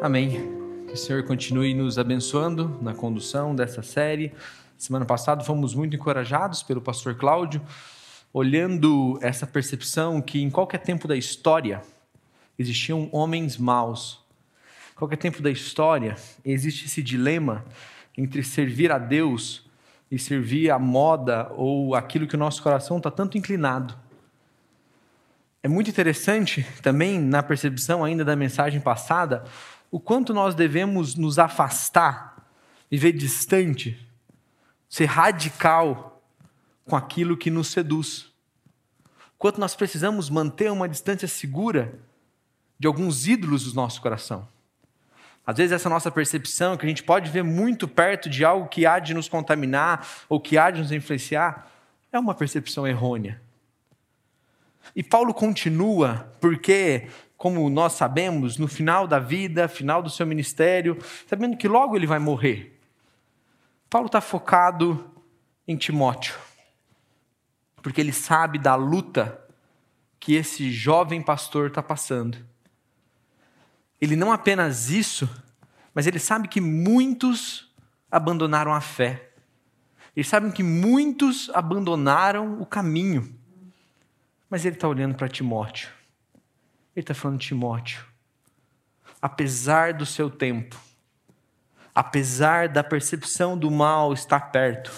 Amém. Que o Senhor continue nos abençoando na condução dessa série. Semana passada fomos muito encorajados pelo pastor Cláudio, olhando essa percepção que em qualquer tempo da história existiam homens maus. Qualquer tempo da história existe esse dilema entre servir a Deus e servir a moda ou aquilo que o nosso coração está tanto inclinado. É muito interessante também na percepção ainda da mensagem passada o quanto nós devemos nos afastar, viver distante, ser radical com aquilo que nos seduz. Quanto nós precisamos manter uma distância segura de alguns ídolos do nosso coração. Às vezes, essa nossa percepção, que a gente pode ver muito perto de algo que há de nos contaminar ou que há de nos influenciar, é uma percepção errônea. E Paulo continua, porque como nós sabemos, no final da vida, final do seu ministério, sabendo que logo ele vai morrer. Paulo está focado em Timóteo, porque ele sabe da luta que esse jovem pastor está passando. Ele não apenas isso, mas ele sabe que muitos abandonaram a fé. Ele sabe que muitos abandonaram o caminho. Mas ele está olhando para Timóteo. Ele está falando, Timóteo, apesar do seu tempo, apesar da percepção do mal estar perto,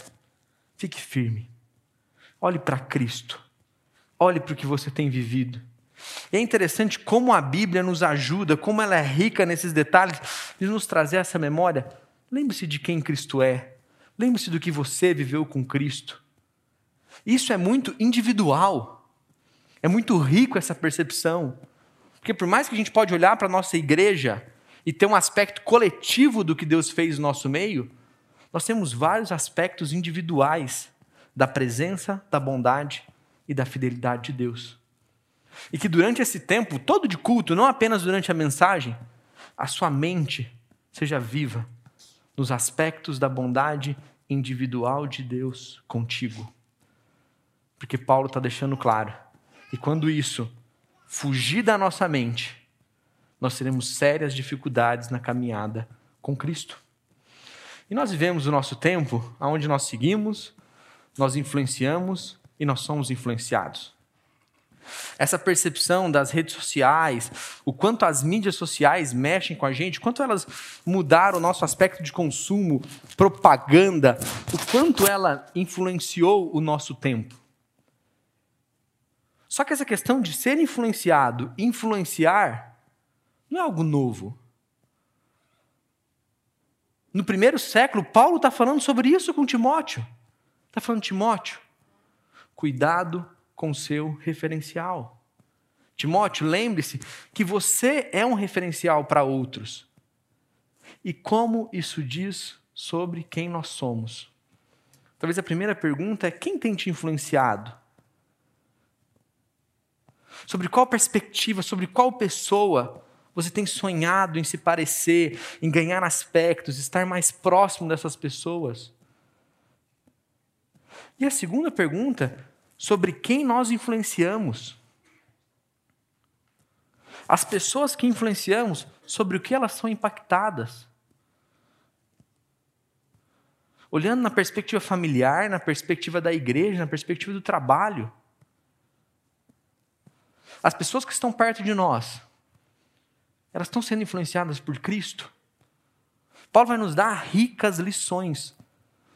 fique firme. Olhe para Cristo. Olhe para o que você tem vivido. E é interessante como a Bíblia nos ajuda, como ela é rica nesses detalhes, de nos trazer essa memória. Lembre-se de quem Cristo é. Lembre-se do que você viveu com Cristo. Isso é muito individual. É muito rico essa percepção. Porque por mais que a gente pode olhar para a nossa igreja e ter um aspecto coletivo do que Deus fez no nosso meio, nós temos vários aspectos individuais da presença, da bondade e da fidelidade de Deus. E que durante esse tempo todo de culto, não apenas durante a mensagem, a sua mente seja viva nos aspectos da bondade individual de Deus contigo. Porque Paulo está deixando claro. E quando isso fugir da nossa mente, nós teremos sérias dificuldades na caminhada com Cristo. E nós vivemos o nosso tempo onde nós seguimos, nós influenciamos e nós somos influenciados. Essa percepção das redes sociais, o quanto as mídias sociais mexem com a gente, quanto elas mudaram o nosso aspecto de consumo, propaganda, o quanto ela influenciou o nosso tempo. Só que essa questão de ser influenciado, influenciar, não é algo novo. No primeiro século, Paulo está falando sobre isso com Timóteo. Está falando, Timóteo, cuidado com o seu referencial. Timóteo, lembre-se que você é um referencial para outros. E como isso diz sobre quem nós somos? Talvez a primeira pergunta é: quem tem te influenciado? Sobre qual perspectiva, sobre qual pessoa você tem sonhado em se parecer, em ganhar aspectos, estar mais próximo dessas pessoas? E a segunda pergunta, sobre quem nós influenciamos. As pessoas que influenciamos, sobre o que elas são impactadas. Olhando na perspectiva familiar, na perspectiva da igreja, na perspectiva do trabalho. As pessoas que estão perto de nós, elas estão sendo influenciadas por Cristo. Paulo vai nos dar ricas lições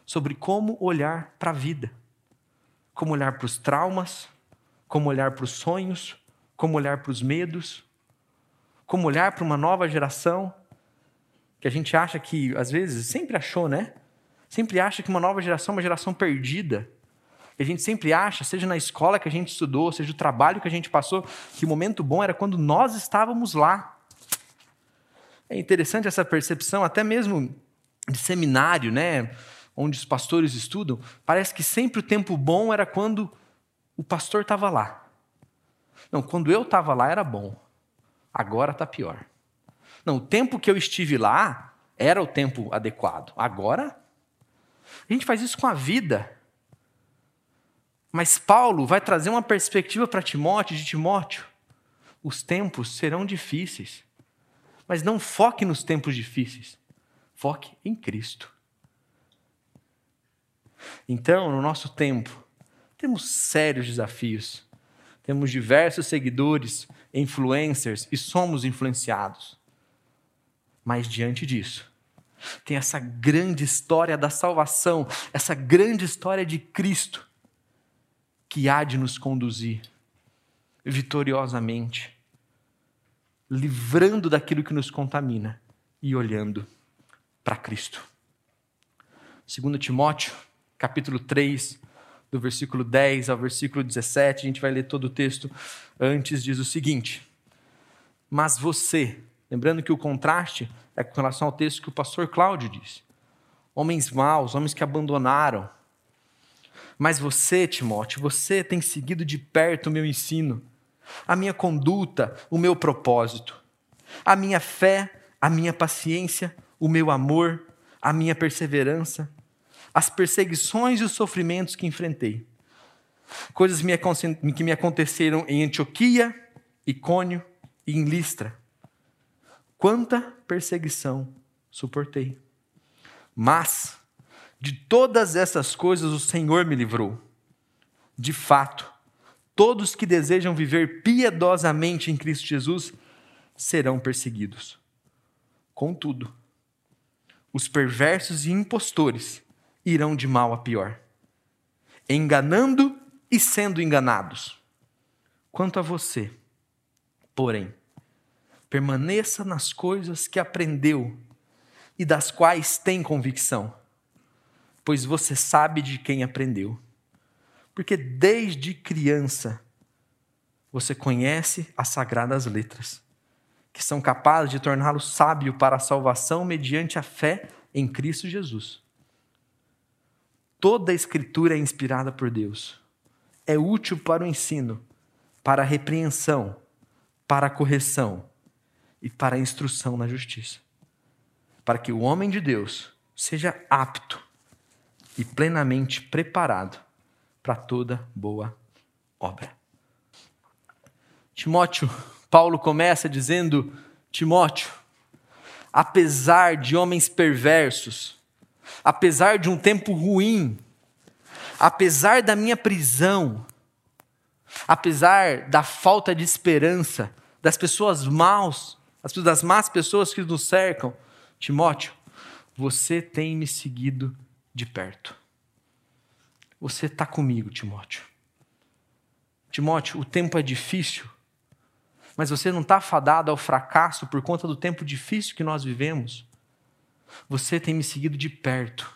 sobre como olhar para a vida, como olhar para os traumas, como olhar para os sonhos, como olhar para os medos, como olhar para uma nova geração que a gente acha que, às vezes, sempre achou, né? Sempre acha que uma nova geração é uma geração perdida a gente sempre acha, seja na escola que a gente estudou, seja o trabalho que a gente passou, que o momento bom era quando nós estávamos lá. É interessante essa percepção, até mesmo de seminário, né? Onde os pastores estudam, parece que sempre o tempo bom era quando o pastor estava lá. Não, quando eu estava lá era bom, agora está pior. Não, o tempo que eu estive lá era o tempo adequado, agora. A gente faz isso com a vida. Mas Paulo vai trazer uma perspectiva para Timóteo de Timóteo. Os tempos serão difíceis. Mas não foque nos tempos difíceis. Foque em Cristo. Então, no nosso tempo, temos sérios desafios. Temos diversos seguidores, influencers e somos influenciados. Mas diante disso, tem essa grande história da salvação, essa grande história de Cristo que há de nos conduzir vitoriosamente, livrando daquilo que nos contamina e olhando para Cristo. 2 Timóteo, capítulo 3, do versículo 10 ao versículo 17, a gente vai ler todo o texto antes, diz o seguinte: Mas você, lembrando que o contraste é com relação ao texto que o pastor Cláudio disse, homens maus, homens que abandonaram, mas você, Timóteo, você tem seguido de perto o meu ensino, a minha conduta, o meu propósito, a minha fé, a minha paciência, o meu amor, a minha perseverança, as perseguições e os sofrimentos que enfrentei. Coisas que me aconteceram em Antioquia, Icônio e em Listra. Quanta perseguição suportei. Mas de todas essas coisas o Senhor me livrou. De fato, todos que desejam viver piedosamente em Cristo Jesus serão perseguidos. Contudo, os perversos e impostores irão de mal a pior, enganando e sendo enganados. Quanto a você, porém, permaneça nas coisas que aprendeu e das quais tem convicção pois você sabe de quem aprendeu. Porque desde criança você conhece as sagradas letras, que são capazes de torná-lo sábio para a salvação mediante a fé em Cristo Jesus. Toda a Escritura é inspirada por Deus. É útil para o ensino, para a repreensão, para a correção e para a instrução na justiça. Para que o homem de Deus seja apto e plenamente preparado para toda boa obra. Timóteo, Paulo começa dizendo: Timóteo, apesar de homens perversos, apesar de um tempo ruim, apesar da minha prisão, apesar da falta de esperança, das pessoas maus, das más pessoas que nos cercam, Timóteo, você tem me seguido de perto. Você está comigo, Timóteo. Timóteo, o tempo é difícil, mas você não está fadado ao fracasso por conta do tempo difícil que nós vivemos. Você tem me seguido de perto.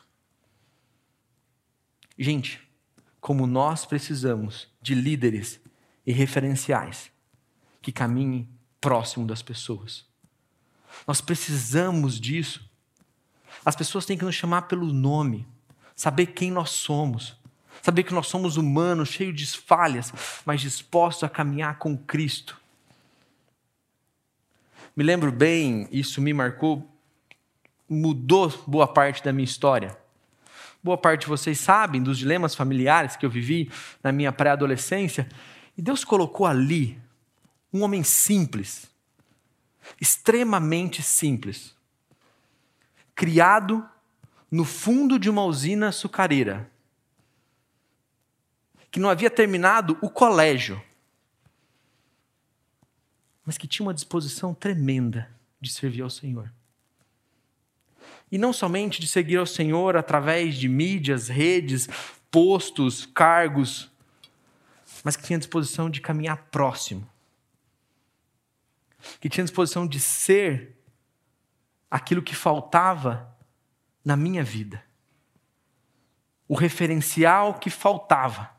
Gente, como nós precisamos de líderes e referenciais que caminhem próximo das pessoas. Nós precisamos disso as pessoas têm que nos chamar pelo nome, saber quem nós somos, saber que nós somos humanos, cheios de falhas, mas dispostos a caminhar com Cristo. Me lembro bem, isso me marcou, mudou boa parte da minha história. Boa parte de vocês sabem dos dilemas familiares que eu vivi na minha pré-adolescência, e Deus colocou ali um homem simples, extremamente simples, criado no fundo de uma usina açucareira, que não havia terminado o colégio, mas que tinha uma disposição tremenda de servir ao Senhor. E não somente de seguir ao Senhor através de mídias, redes, postos, cargos, mas que tinha disposição de caminhar próximo. Que tinha disposição de ser aquilo que faltava na minha vida. O referencial que faltava.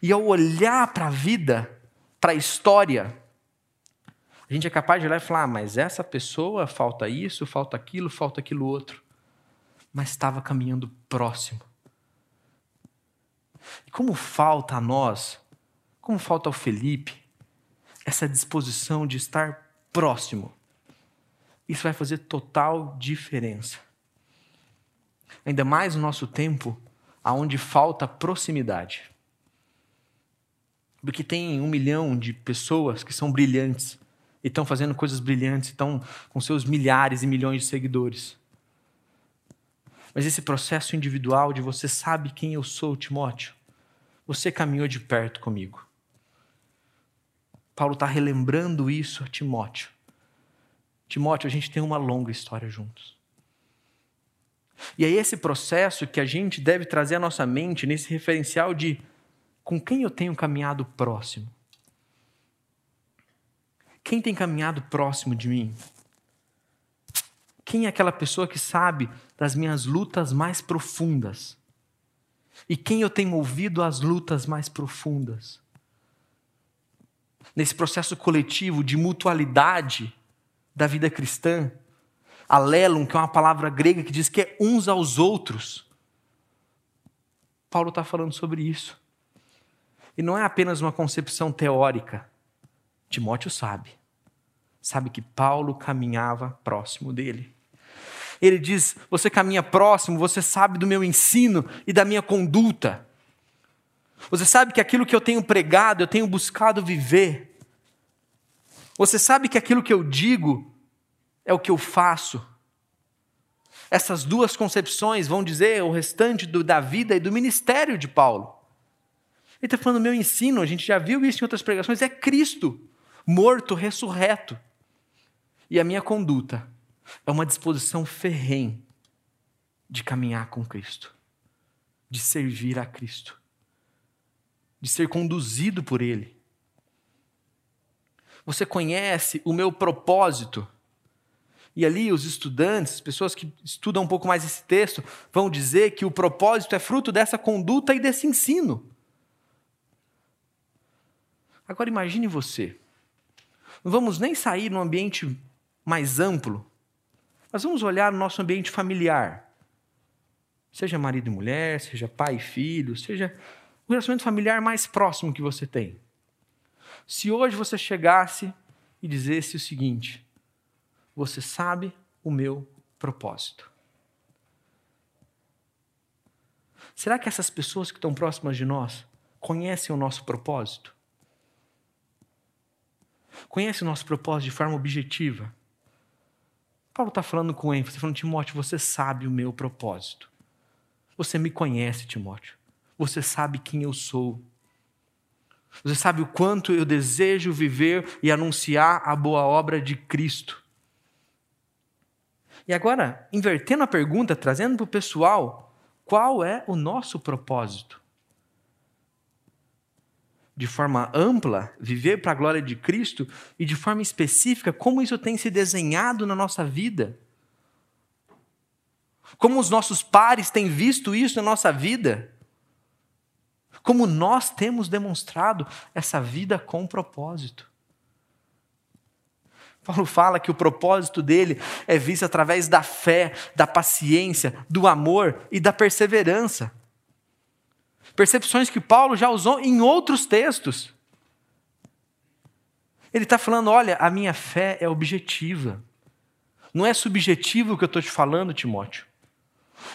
E ao olhar para a vida, para a história, a gente é capaz de olhar e falar: ah, mas essa pessoa falta isso, falta aquilo, falta aquilo outro. Mas estava caminhando próximo. E como falta a nós, como falta ao Felipe, essa disposição de estar próximo isso vai fazer total diferença. Ainda mais no nosso tempo, aonde falta proximidade. Porque tem um milhão de pessoas que são brilhantes, e estão fazendo coisas brilhantes, estão com seus milhares e milhões de seguidores. Mas esse processo individual de você sabe quem eu sou, Timóteo, você caminhou de perto comigo. Paulo está relembrando isso a Timóteo. Timóteo, a gente tem uma longa história juntos. E é esse processo que a gente deve trazer à nossa mente, nesse referencial de com quem eu tenho caminhado próximo. Quem tem caminhado próximo de mim? Quem é aquela pessoa que sabe das minhas lutas mais profundas? E quem eu tenho ouvido as lutas mais profundas? Nesse processo coletivo de mutualidade da vida cristã, alelum, que é uma palavra grega que diz que é uns aos outros. Paulo está falando sobre isso. E não é apenas uma concepção teórica. Timóteo sabe. Sabe que Paulo caminhava próximo dele. Ele diz: Você caminha próximo, você sabe do meu ensino e da minha conduta. Você sabe que aquilo que eu tenho pregado, eu tenho buscado viver. Você sabe que aquilo que eu digo é o que eu faço. Essas duas concepções vão dizer o restante do, da vida e do ministério de Paulo. Ele está falando: meu ensino, a gente já viu isso em outras pregações, é Cristo, morto, ressurreto. E a minha conduta é uma disposição ferrenha de caminhar com Cristo, de servir a Cristo, de ser conduzido por Ele. Você conhece o meu propósito. E ali os estudantes, pessoas que estudam um pouco mais esse texto, vão dizer que o propósito é fruto dessa conduta e desse ensino. Agora imagine você. Não vamos nem sair num ambiente mais amplo, mas vamos olhar no nosso ambiente familiar. Seja marido e mulher, seja pai e filho, seja o relacionamento familiar mais próximo que você tem. Se hoje você chegasse e dissesse o seguinte: Você sabe o meu propósito. Será que essas pessoas que estão próximas de nós conhecem o nosso propósito? Conhece o nosso propósito de forma objetiva. Paulo está falando com ênfase, falando, Timóteo, você sabe o meu propósito. Você me conhece, Timóteo. Você sabe quem eu sou. Você sabe o quanto eu desejo viver e anunciar a boa obra de Cristo. E agora, invertendo a pergunta, trazendo para o pessoal, qual é o nosso propósito? de forma ampla, viver para a glória de Cristo e de forma específica, como isso tem se desenhado na nossa vida. Como os nossos pares têm visto isso na nossa vida. Como nós temos demonstrado essa vida com propósito. Paulo fala que o propósito dele é visto através da fé, da paciência, do amor e da perseverança. Percepções que Paulo já usou em outros textos. Ele está falando: olha, a minha fé é objetiva. Não é subjetivo o que eu estou te falando, Timóteo.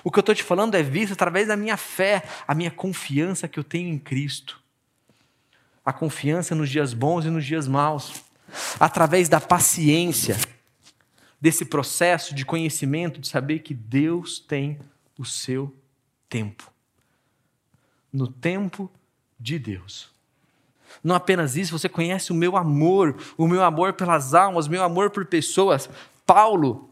O que eu estou te falando é visto através da minha fé, a minha confiança que eu tenho em Cristo. A confiança nos dias bons e nos dias maus. Através da paciência, desse processo de conhecimento, de saber que Deus tem o seu tempo no tempo de Deus. Não apenas isso, você conhece o meu amor, o meu amor pelas almas, o meu amor por pessoas. Paulo,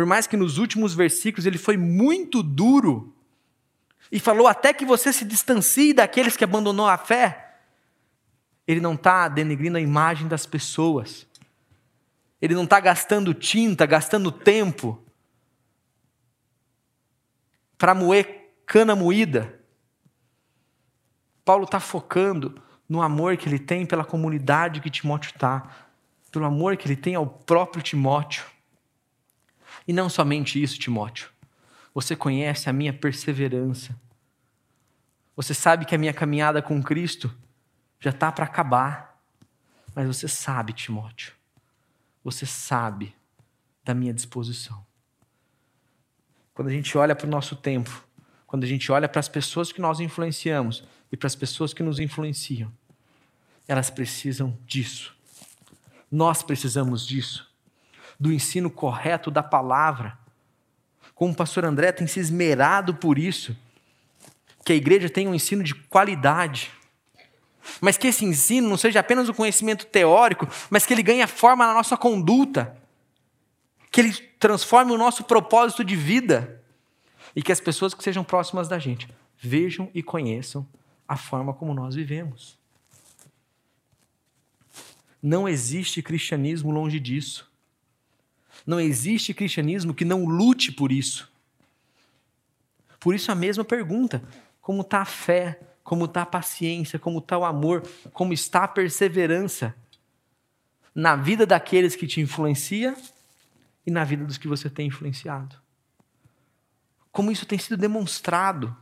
por mais que nos últimos versículos ele foi muito duro e falou até que você se distancie daqueles que abandonou a fé, ele não está denegrindo a imagem das pessoas. Ele não está gastando tinta, gastando tempo para moer cana moída. Paulo está focando no amor que ele tem pela comunidade que Timóteo está, pelo amor que ele tem ao próprio Timóteo. E não somente isso, Timóteo. Você conhece a minha perseverança. Você sabe que a minha caminhada com Cristo já está para acabar. Mas você sabe, Timóteo, você sabe da minha disposição. Quando a gente olha para o nosso tempo, quando a gente olha para as pessoas que nós influenciamos, e para as pessoas que nos influenciam. Elas precisam disso. Nós precisamos disso, do ensino correto da palavra. Como o pastor André tem se esmerado por isso, que a igreja tenha um ensino de qualidade. Mas que esse ensino não seja apenas um conhecimento teórico, mas que ele ganhe forma na nossa conduta. Que ele transforme o nosso propósito de vida. E que as pessoas que sejam próximas da gente vejam e conheçam a forma como nós vivemos. Não existe cristianismo longe disso. Não existe cristianismo que não lute por isso. Por isso a mesma pergunta: como está a fé? Como está a paciência? Como está o amor? Como está a perseverança na vida daqueles que te influenciam e na vida dos que você tem influenciado? Como isso tem sido demonstrado?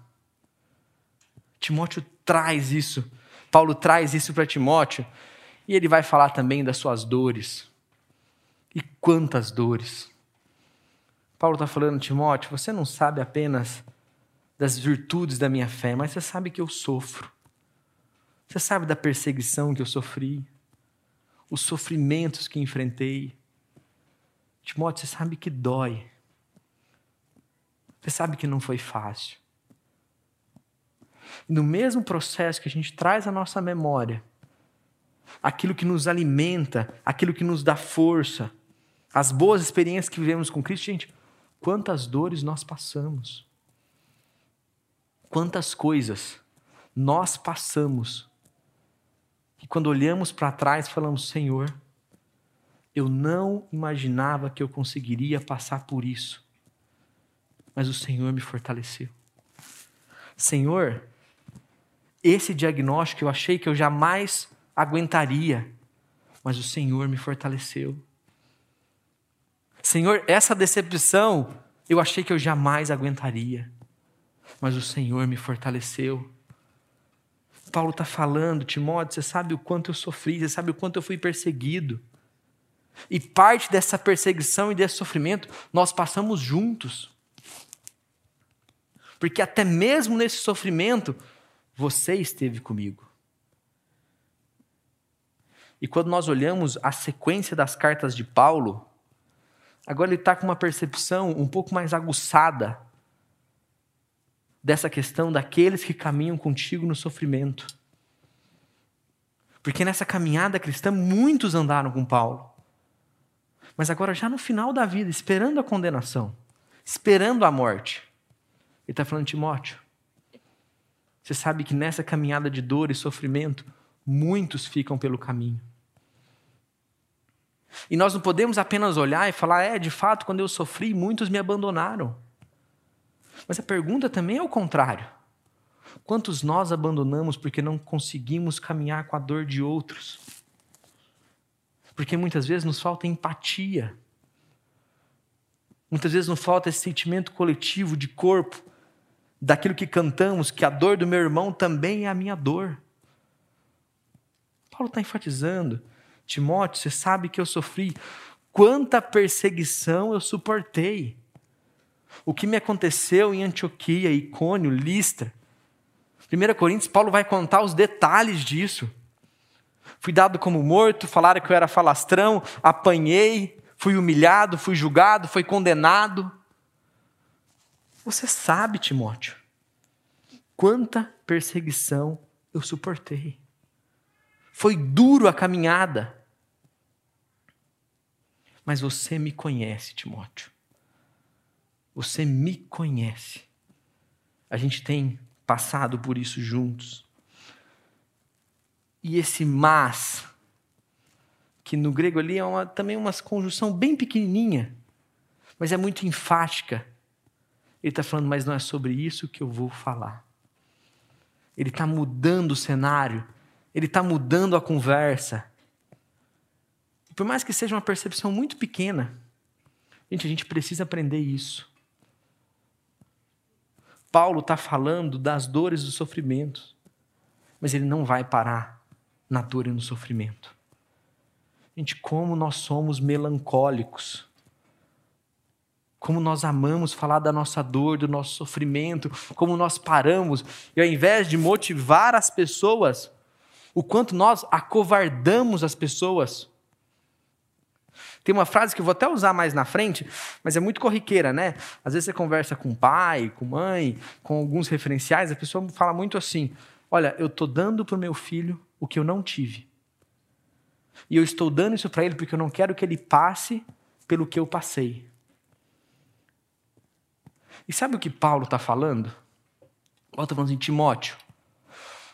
Timóteo traz isso. Paulo traz isso para Timóteo e ele vai falar também das suas dores. Quantas dores. Paulo está falando, Timóteo, você não sabe apenas das virtudes da minha fé, mas você sabe que eu sofro. Você sabe da perseguição que eu sofri, os sofrimentos que enfrentei. Timóteo, você sabe que dói. Você sabe que não foi fácil. E no mesmo processo que a gente traz à nossa memória aquilo que nos alimenta, aquilo que nos dá força, as boas experiências que vivemos com Cristo, gente, quantas dores nós passamos. Quantas coisas nós passamos. E quando olhamos para trás, falamos: Senhor, eu não imaginava que eu conseguiria passar por isso, mas o Senhor me fortaleceu. Senhor, esse diagnóstico eu achei que eu jamais aguentaria, mas o Senhor me fortaleceu. Senhor, essa decepção eu achei que eu jamais aguentaria, mas o Senhor me fortaleceu. Paulo está falando, Timóteo, você sabe o quanto eu sofri, você sabe o quanto eu fui perseguido. E parte dessa perseguição e desse sofrimento nós passamos juntos. Porque até mesmo nesse sofrimento, você esteve comigo. E quando nós olhamos a sequência das cartas de Paulo, agora ele está com uma percepção um pouco mais aguçada dessa questão daqueles que caminham contigo no sofrimento. Porque nessa caminhada cristã, muitos andaram com Paulo. Mas agora, já no final da vida, esperando a condenação, esperando a morte, ele está falando, Timóteo, você sabe que nessa caminhada de dor e sofrimento, muitos ficam pelo caminho. E nós não podemos apenas olhar e falar, é, de fato, quando eu sofri, muitos me abandonaram. Mas a pergunta também é o contrário. Quantos nós abandonamos porque não conseguimos caminhar com a dor de outros? Porque muitas vezes nos falta empatia. Muitas vezes nos falta esse sentimento coletivo de corpo, daquilo que cantamos, que a dor do meu irmão também é a minha dor. Paulo está enfatizando, Timóteo, você sabe que eu sofri, quanta perseguição eu suportei. O que me aconteceu em Antioquia, Icônio, Listra. 1 Coríntios, Paulo vai contar os detalhes disso. Fui dado como morto, falaram que eu era falastrão, apanhei, fui humilhado, fui julgado, fui condenado. Você sabe, Timóteo, quanta perseguição eu suportei. Foi duro a caminhada. Mas você me conhece, Timóteo. Você me conhece. A gente tem passado por isso juntos. E esse mas, que no grego ali é uma, também uma conjunção bem pequenininha, mas é muito enfática. Ele está falando, mas não é sobre isso que eu vou falar. Ele está mudando o cenário, ele está mudando a conversa. Por mais que seja uma percepção muito pequena, gente, a gente precisa aprender isso. Paulo está falando das dores dos sofrimentos, mas ele não vai parar na dor e no sofrimento. Gente, como nós somos melancólicos como nós amamos falar da nossa dor, do nosso sofrimento, como nós paramos, e ao invés de motivar as pessoas, o quanto nós acovardamos as pessoas. Tem uma frase que eu vou até usar mais na frente, mas é muito corriqueira, né? Às vezes você conversa com pai, com mãe, com alguns referenciais, a pessoa fala muito assim: Olha, eu estou dando para o meu filho o que eu não tive. E eu estou dando isso para ele porque eu não quero que ele passe pelo que eu passei. E sabe o que Paulo está falando? Paulo está falando assim, Timóteo,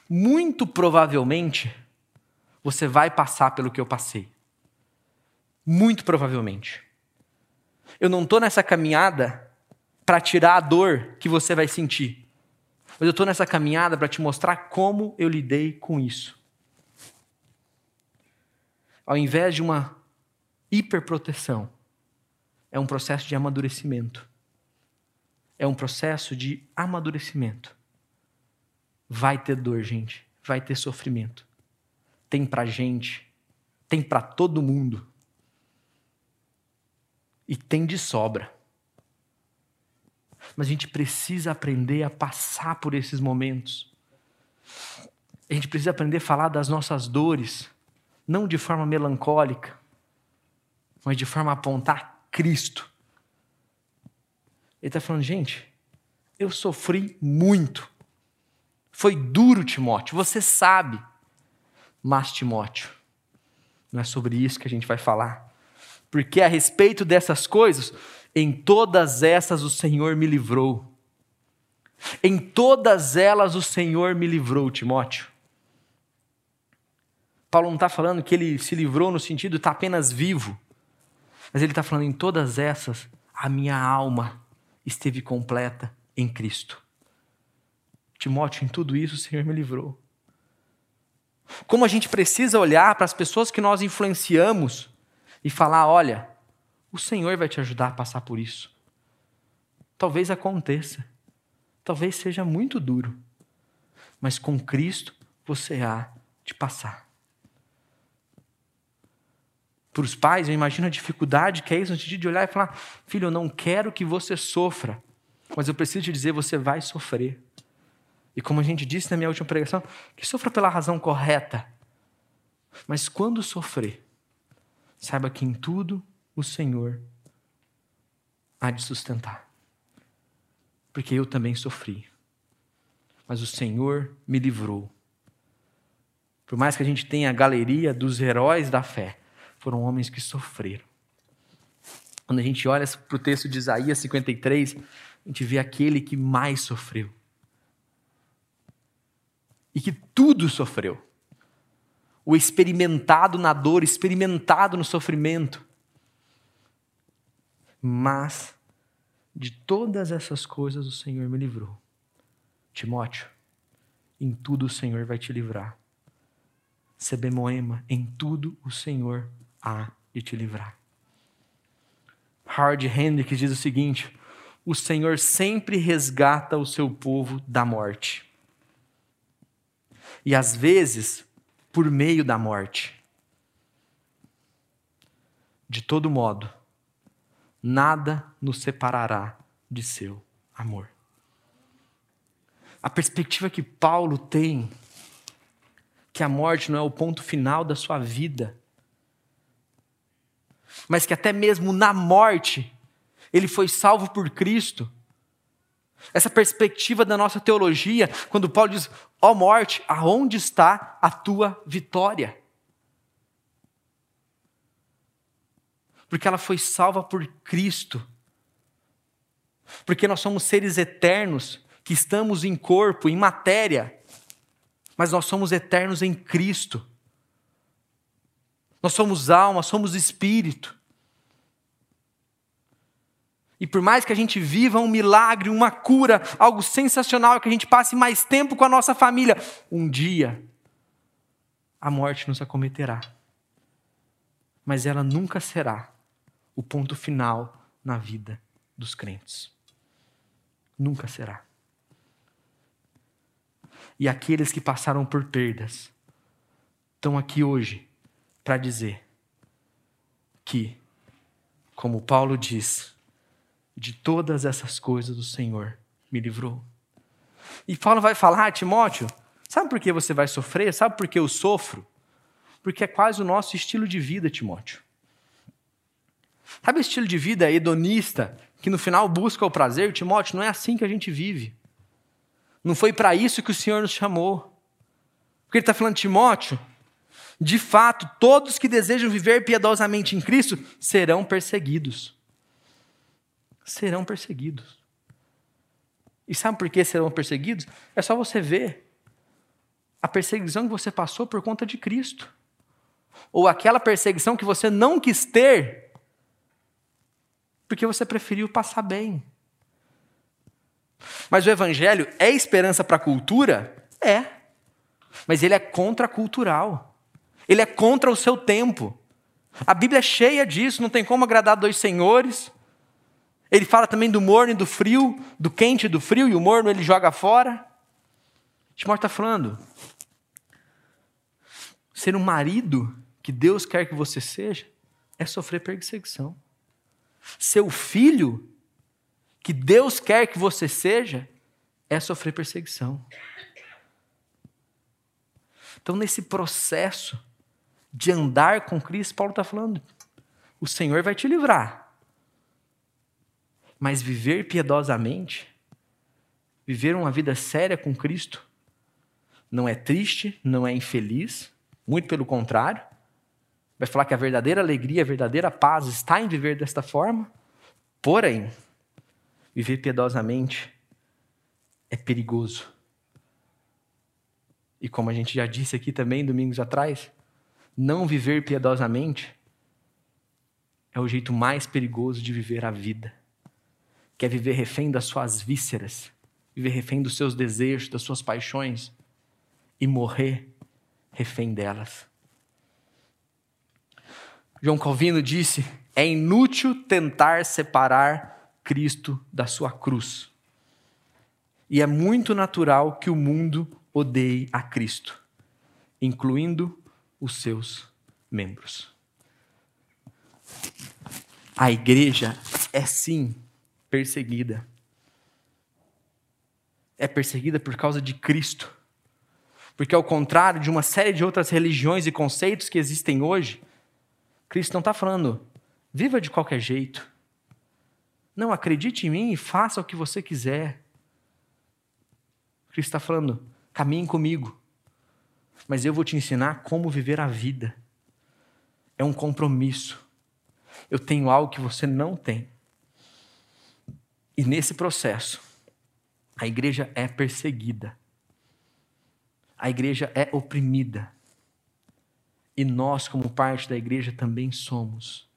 muito provavelmente você vai passar pelo que eu passei. Muito provavelmente. Eu não estou nessa caminhada para tirar a dor que você vai sentir. Mas eu estou nessa caminhada para te mostrar como eu lidei com isso. Ao invés de uma hiperproteção, é um processo de amadurecimento. É um processo de amadurecimento. Vai ter dor, gente. Vai ter sofrimento. Tem pra gente. Tem para todo mundo. E tem de sobra. Mas a gente precisa aprender a passar por esses momentos. A gente precisa aprender a falar das nossas dores, não de forma melancólica, mas de forma a apontar Cristo. Ele está falando, gente, eu sofri muito. Foi duro, Timóteo, você sabe. Mas, Timóteo, não é sobre isso que a gente vai falar. Porque a respeito dessas coisas, em todas essas o Senhor me livrou. Em todas elas o Senhor me livrou, Timóteo. Paulo não está falando que ele se livrou no sentido de estar tá apenas vivo, mas ele está falando em todas essas a minha alma esteve completa em Cristo. Timóteo, em tudo isso o Senhor me livrou. Como a gente precisa olhar para as pessoas que nós influenciamos e falar: olha, o Senhor vai te ajudar a passar por isso. Talvez aconteça, talvez seja muito duro, mas com Cristo você há de passar. Para os pais, eu imagino a dificuldade que é isso, no sentido de olhar e falar: filho, eu não quero que você sofra, mas eu preciso te dizer, você vai sofrer. E como a gente disse na minha última pregação, que sofra pela razão correta. Mas quando sofrer, saiba que em tudo o Senhor há de sustentar. Porque eu também sofri. Mas o Senhor me livrou. Por mais que a gente tenha a galeria dos heróis da fé, foram homens que sofreram. Quando a gente olha para o texto de Isaías 53, a gente vê aquele que mais sofreu e que tudo sofreu. O experimentado na dor, experimentado no sofrimento. Mas de todas essas coisas o Senhor me livrou. Timóteo, em tudo o Senhor vai te livrar. Sebemoema, em tudo o Senhor há de te livrar. Hard Hendricks diz o seguinte: o Senhor sempre resgata o seu povo da morte e às vezes por meio da morte. De todo modo, nada nos separará de seu amor. A perspectiva que Paulo tem, que a morte não é o ponto final da sua vida, mas que até mesmo na morte ele foi salvo por Cristo essa perspectiva da nossa teologia, quando Paulo diz: Ó oh morte, aonde está a tua vitória? Porque ela foi salva por Cristo. Porque nós somos seres eternos que estamos em corpo, em matéria, mas nós somos eternos em Cristo. Nós somos alma, somos espírito. E por mais que a gente viva um milagre, uma cura, algo sensacional, que a gente passe mais tempo com a nossa família, um dia a morte nos acometerá. Mas ela nunca será o ponto final na vida dos crentes. Nunca será. E aqueles que passaram por perdas estão aqui hoje para dizer que, como Paulo diz, de todas essas coisas o Senhor me livrou. E Paulo vai falar, ah, Timóteo, sabe por que você vai sofrer? Sabe por que eu sofro? Porque é quase o nosso estilo de vida, Timóteo. Sabe o estilo de vida hedonista, que no final busca o prazer? Timóteo, não é assim que a gente vive. Não foi para isso que o Senhor nos chamou. Porque ele está falando, Timóteo, de fato, todos que desejam viver piedosamente em Cristo serão perseguidos. Serão perseguidos. E sabe por que serão perseguidos? É só você ver a perseguição que você passou por conta de Cristo. Ou aquela perseguição que você não quis ter porque você preferiu passar bem. Mas o evangelho é esperança para a cultura? É. Mas ele é contracultural. Ele é contra o seu tempo. A Bíblia é cheia disso, não tem como agradar dois senhores. Ele fala também do morno e do frio, do quente e do frio, e o morno ele joga fora. Timóteo está falando. Ser um marido que Deus quer que você seja é sofrer perseguição. Seu filho, que Deus quer que você seja, é sofrer perseguição. Então, nesse processo de andar com Cristo, Paulo está falando: o Senhor vai te livrar. Mas viver piedosamente, viver uma vida séria com Cristo, não é triste, não é infeliz, muito pelo contrário, Vai falar que a verdadeira alegria, a verdadeira paz está em viver desta forma. Porém, viver piedosamente é perigoso. E como a gente já disse aqui também domingos atrás, não viver piedosamente é o jeito mais perigoso de viver a vida. Quer viver refém das suas vísceras, viver refém dos seus desejos, das suas paixões e morrer refém delas. João Calvino disse: é inútil tentar separar Cristo da sua cruz. E é muito natural que o mundo odeie a Cristo, incluindo os seus membros. A igreja é sim perseguida. É perseguida por causa de Cristo. Porque, ao contrário de uma série de outras religiões e conceitos que existem hoje, Cristo não está falando, viva de qualquer jeito. Não, acredite em mim e faça o que você quiser. Cristo está falando, caminhe comigo, mas eu vou te ensinar como viver a vida. É um compromisso. Eu tenho algo que você não tem. E nesse processo, a igreja é perseguida. A igreja é oprimida. E nós, como parte da igreja, também somos.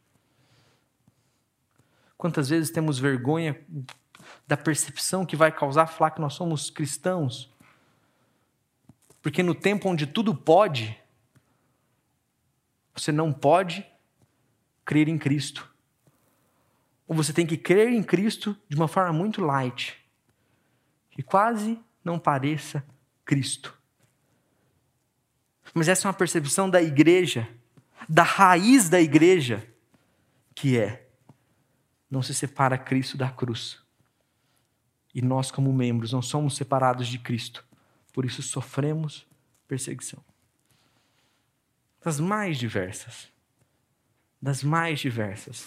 Quantas vezes temos vergonha da percepção que vai causar falar que nós somos cristãos? Porque no tempo onde tudo pode, você não pode crer em Cristo. Ou você tem que crer em Cristo de uma forma muito light, que quase não pareça Cristo. Mas essa é uma percepção da igreja, da raiz da igreja, que é: não se separa Cristo da cruz. E nós, como membros, não somos separados de Cristo, por isso sofremos perseguição. Das mais diversas. Das mais diversas.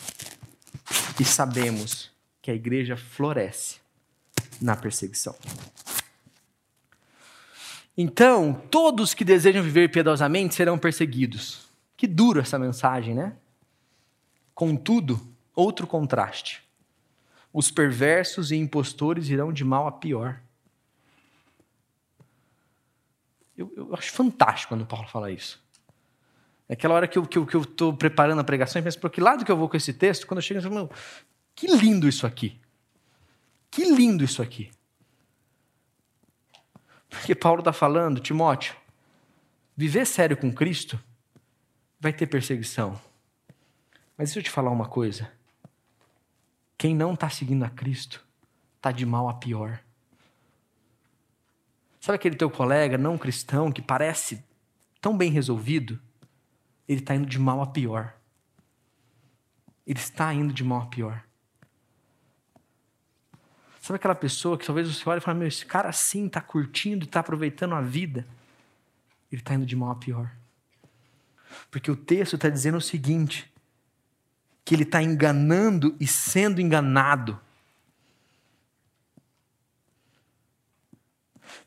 E sabemos que a igreja floresce na perseguição. Então, todos que desejam viver piedosamente serão perseguidos. Que duro essa mensagem, né? Contudo, outro contraste. Os perversos e impostores irão de mal a pior. Eu, eu acho fantástico quando Paulo fala isso. Naquela hora que eu estou que eu, que eu preparando a pregação, eu penso, por que lado que eu vou com esse texto? Quando eu chego, eu falo, que lindo isso aqui. Que lindo isso aqui. Porque Paulo está falando, Timóteo, viver sério com Cristo vai ter perseguição. Mas deixa eu te falar uma coisa. Quem não está seguindo a Cristo está de mal a pior. Sabe aquele teu colega não cristão que parece tão bem resolvido? Ele está indo de mal a pior. Ele está indo de mal a pior. Sabe aquela pessoa que talvez você olhe e fale, meu, esse cara sim está curtindo, está aproveitando a vida. Ele está indo de mal a pior. Porque o texto está dizendo o seguinte: que ele está enganando e sendo enganado.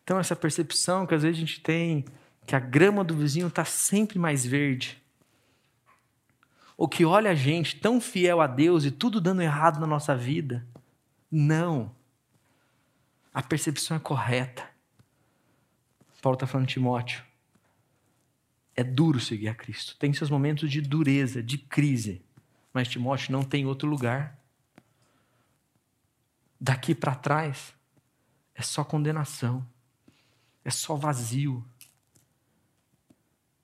Então, essa percepção que às vezes a gente tem que a grama do vizinho está sempre mais verde. Ou que olha a gente tão fiel a Deus e tudo dando errado na nossa vida. Não. A percepção é correta. Paulo está falando Timóteo. É duro seguir a Cristo. Tem seus momentos de dureza, de crise. Mas Timóteo não tem outro lugar. Daqui para trás é só condenação. É só vazio.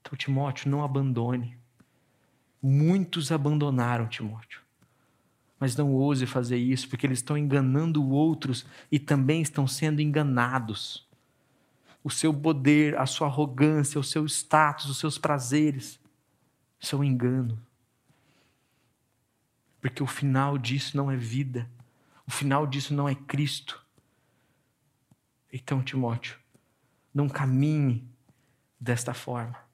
Então, Timóteo, não abandone. Muitos abandonaram Timóteo. Mas não ouse fazer isso, porque eles estão enganando outros e também estão sendo enganados. O seu poder, a sua arrogância, o seu status, os seus prazeres são engano. Porque o final disso não é vida. O final disso não é Cristo. Então, Timóteo, não caminhe desta forma.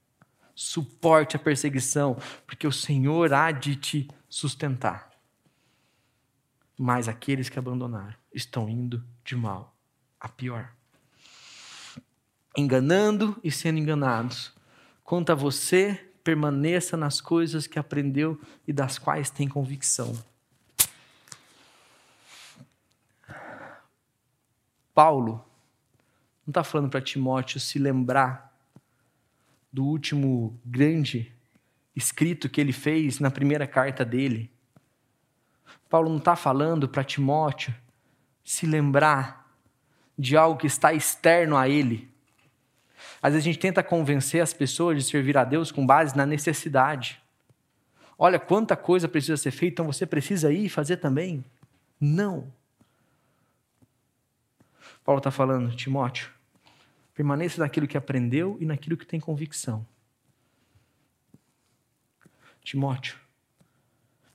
Suporte a perseguição, porque o Senhor há de te sustentar. Mas aqueles que abandonaram estão indo de mal a pior. Enganando e sendo enganados. Quanto a você, permaneça nas coisas que aprendeu e das quais tem convicção. Paulo não está falando para Timóteo se lembrar do último grande escrito que ele fez na primeira carta dele. Paulo não está falando para Timóteo se lembrar de algo que está externo a ele. Às vezes a gente tenta convencer as pessoas de servir a Deus com base na necessidade. Olha quanta coisa precisa ser feita, então você precisa ir fazer também? Não. Paulo está falando, Timóteo, Permaneça naquilo que aprendeu e naquilo que tem convicção. Timóteo,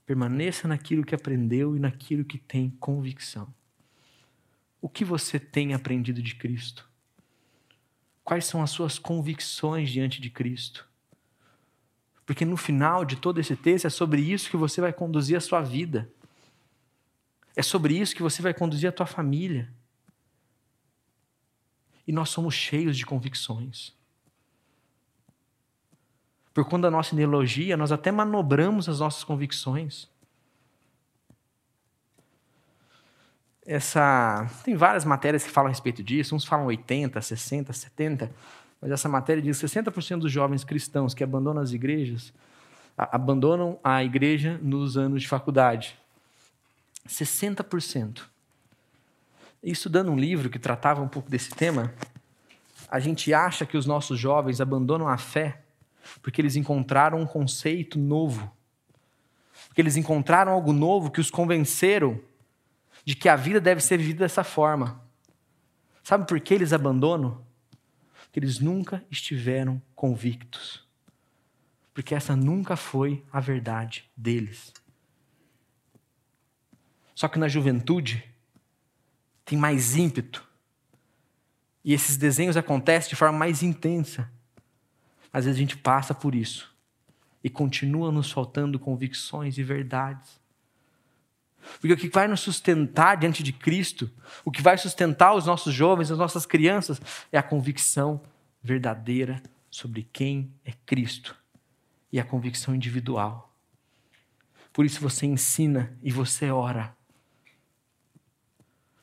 permaneça naquilo que aprendeu e naquilo que tem convicção. O que você tem aprendido de Cristo? Quais são as suas convicções diante de Cristo? Porque no final de todo esse texto é sobre isso que você vai conduzir a sua vida. É sobre isso que você vai conduzir a tua família e nós somos cheios de convicções. Por conta da nossa ideologia, nós até manobramos as nossas convicções. Essa tem várias matérias que falam a respeito disso, uns falam 80, 60, 70, mas essa matéria diz que 60% dos jovens cristãos que abandonam as igrejas abandonam a igreja nos anos de faculdade. 60%. Estudando um livro que tratava um pouco desse tema, a gente acha que os nossos jovens abandonam a fé porque eles encontraram um conceito novo. Porque eles encontraram algo novo que os convenceram de que a vida deve ser vivida dessa forma. Sabe por que eles abandonam? Porque eles nunca estiveram convictos. Porque essa nunca foi a verdade deles. Só que na juventude, tem mais ímpeto. E esses desenhos acontecem de forma mais intensa. Às vezes a gente passa por isso e continua nos faltando convicções e verdades. Porque o que vai nos sustentar diante de Cristo, o que vai sustentar os nossos jovens, as nossas crianças, é a convicção verdadeira sobre quem é Cristo e a convicção individual. Por isso você ensina e você ora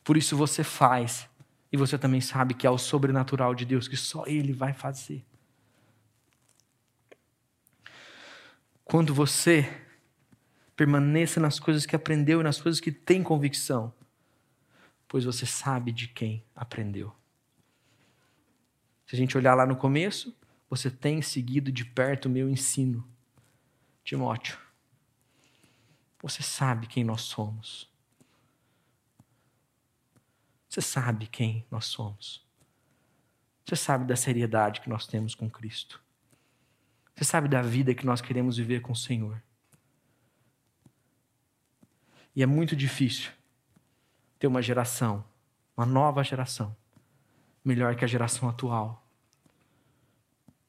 por isso você faz. E você também sabe que é o sobrenatural de Deus, que só Ele vai fazer. Quando você permaneça nas coisas que aprendeu e nas coisas que tem convicção, pois você sabe de quem aprendeu. Se a gente olhar lá no começo, você tem seguido de perto o meu ensino. Timóteo, você sabe quem nós somos. Você sabe quem nós somos. Você sabe da seriedade que nós temos com Cristo. Você sabe da vida que nós queremos viver com o Senhor. E é muito difícil ter uma geração, uma nova geração, melhor que a geração atual.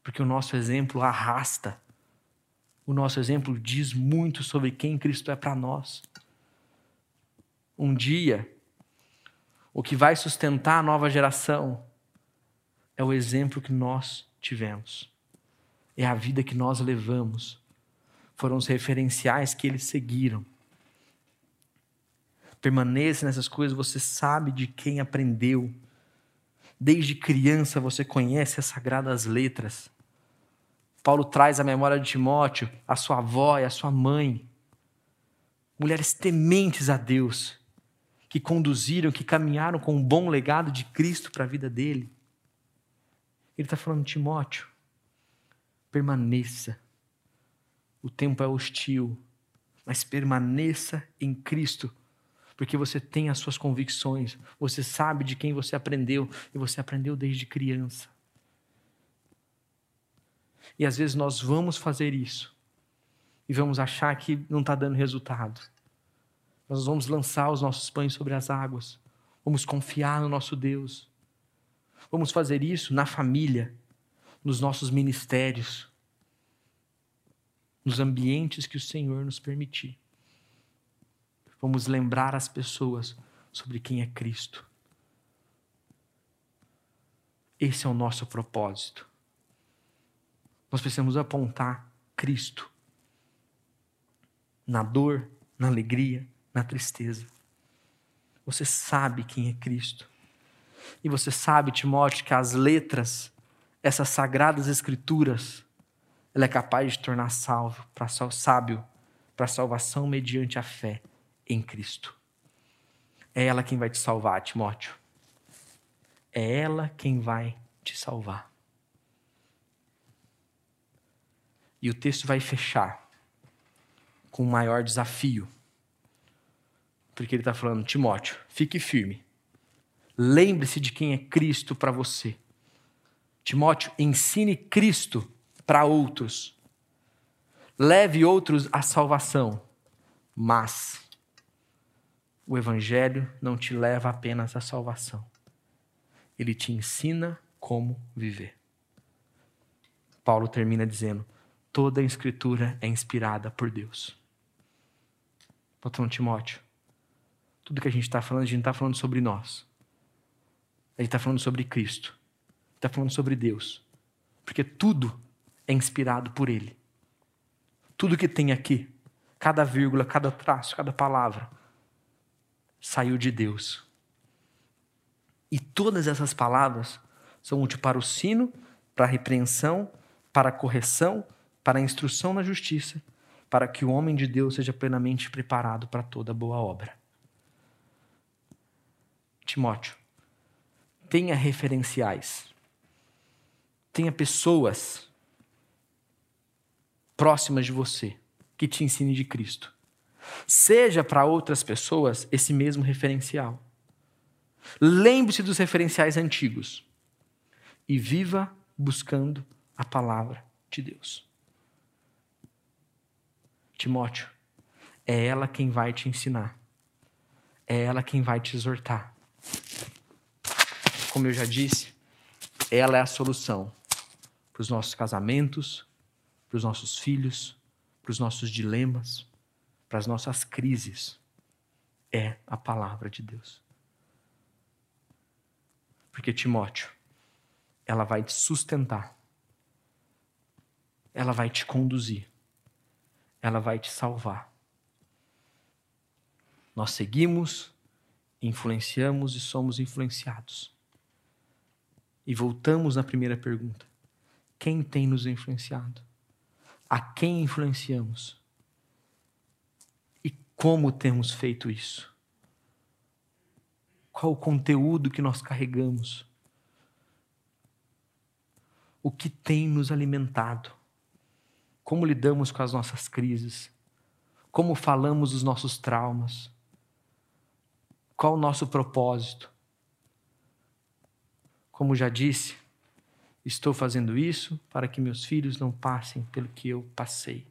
Porque o nosso exemplo arrasta O nosso exemplo diz muito sobre quem Cristo é para nós. Um dia, o que vai sustentar a nova geração é o exemplo que nós tivemos, é a vida que nós levamos, foram os referenciais que eles seguiram. Permaneça nessas coisas, você sabe de quem aprendeu. Desde criança você conhece as sagradas letras. Paulo traz à memória de Timóteo a sua avó e a sua mãe, mulheres tementes a Deus, que conduziram, que caminharam com um bom legado de Cristo para a vida dele. Ele está falando, Timóteo, permaneça. O tempo é hostil, mas permaneça em Cristo, porque você tem as suas convicções, você sabe de quem você aprendeu e você aprendeu desde criança. E às vezes nós vamos fazer isso e vamos achar que não está dando resultado. Nós vamos lançar os nossos pães sobre as águas, vamos confiar no nosso Deus. Vamos fazer isso na família, nos nossos ministérios, nos ambientes que o Senhor nos permitir. Vamos lembrar as pessoas sobre quem é Cristo. Esse é o nosso propósito. Nós precisamos apontar Cristo na dor, na alegria, na tristeza. Você sabe quem é Cristo. E você sabe, Timóteo, que as letras, essas sagradas escrituras, ela é capaz de tornar salvo, para sábio, para salvação mediante a fé em Cristo. É ela quem vai te salvar, Timóteo. É ela quem vai te salvar. E o texto vai fechar com um maior desafio. Porque ele está falando, Timóteo, fique firme. Lembre-se de quem é Cristo para você. Timóteo, ensine Cristo para outros. Leve outros à salvação. Mas o Evangelho não te leva apenas à salvação. Ele te ensina como viver. Paulo termina dizendo: toda a Escritura é inspirada por Deus. Patrão Timóteo, tudo que a gente está falando, a gente não está falando sobre nós. A gente está falando sobre Cristo. Está falando sobre Deus. Porque tudo é inspirado por Ele. Tudo que tem aqui, cada vírgula, cada traço, cada palavra, saiu de Deus. E todas essas palavras são úteis para o sino, para a repreensão, para a correção, para a instrução na justiça, para que o homem de Deus seja plenamente preparado para toda boa obra. Timóteo, tenha referenciais, tenha pessoas próximas de você que te ensine de Cristo. Seja para outras pessoas esse mesmo referencial. Lembre-se dos referenciais antigos e viva buscando a palavra de Deus. Timóteo, é ela quem vai te ensinar, é ela quem vai te exortar. Como eu já disse, ela é a solução para os nossos casamentos, para os nossos filhos, para os nossos dilemas, para as nossas crises. É a palavra de Deus. Porque, Timóteo, ela vai te sustentar, ela vai te conduzir, ela vai te salvar. Nós seguimos, influenciamos e somos influenciados. E voltamos na primeira pergunta: quem tem nos influenciado? A quem influenciamos? E como temos feito isso? Qual o conteúdo que nós carregamos? O que tem nos alimentado? Como lidamos com as nossas crises? Como falamos dos nossos traumas? Qual o nosso propósito? Como já disse, Estou fazendo isso para que meus filhos não passem pelo que eu passei.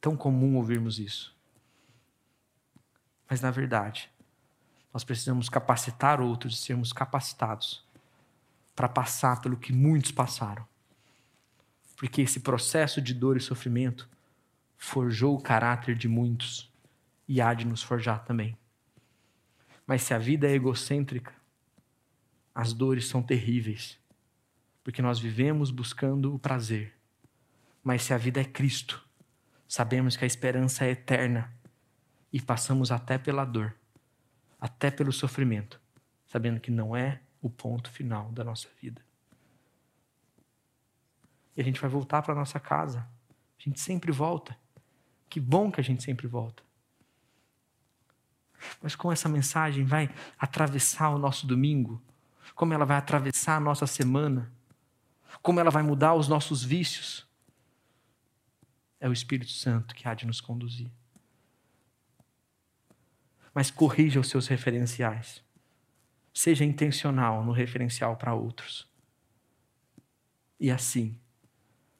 Tão comum ouvirmos isso. Mas, na verdade, nós precisamos capacitar outros e sermos capacitados para passar pelo que muitos passaram. Porque esse processo de dor e sofrimento forjou o caráter de muitos e há de nos forjar também. Mas se a vida é egocêntrica, as dores são terríveis, porque nós vivemos buscando o prazer. Mas se a vida é Cristo, sabemos que a esperança é eterna e passamos até pela dor, até pelo sofrimento, sabendo que não é o ponto final da nossa vida. E a gente vai voltar para nossa casa. A gente sempre volta. Que bom que a gente sempre volta. Mas como essa mensagem vai atravessar o nosso domingo, como ela vai atravessar a nossa semana, como ela vai mudar os nossos vícios, é o Espírito Santo que há de nos conduzir. Mas corrija os seus referenciais. Seja intencional no referencial para outros. E assim,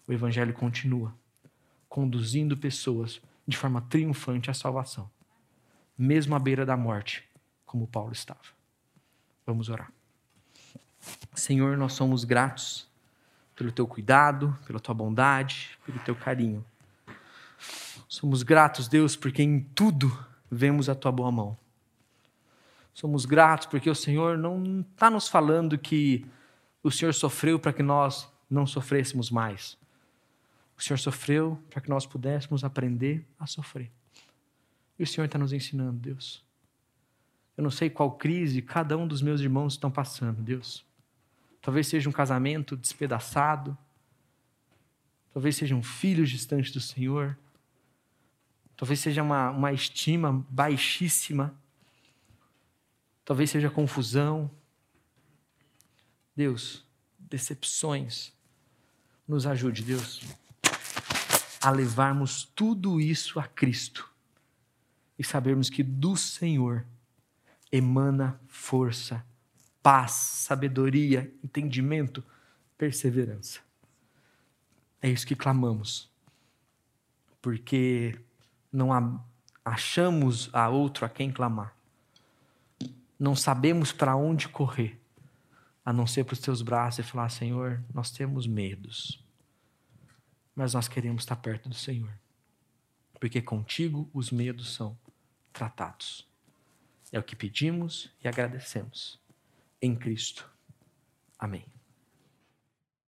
o Evangelho continua conduzindo pessoas de forma triunfante à salvação, mesmo à beira da morte, como Paulo estava. Vamos orar. Senhor, nós somos gratos pelo teu cuidado, pela tua bondade, pelo teu carinho. Somos gratos, Deus, porque em tudo vemos a tua boa mão. Somos gratos porque o Senhor não está nos falando que o Senhor sofreu para que nós não sofrêssemos mais. O Senhor sofreu para que nós pudéssemos aprender a sofrer. E o Senhor está nos ensinando, Deus. Eu não sei qual crise cada um dos meus irmãos estão passando, Deus. Talvez seja um casamento despedaçado. Talvez sejam filhos distantes do Senhor. Talvez seja uma, uma estima baixíssima. Talvez seja confusão. Deus, decepções. Nos ajude, Deus a levarmos tudo isso a Cristo e sabermos que do Senhor emana força, paz, sabedoria, entendimento, perseverança. É isso que clamamos, porque não achamos a outro a quem clamar, não sabemos para onde correr, a não ser para os teus braços e falar: Senhor, nós temos medos mas nós queremos estar perto do Senhor. Porque contigo os medos são tratados. É o que pedimos e agradecemos. Em Cristo. Amém.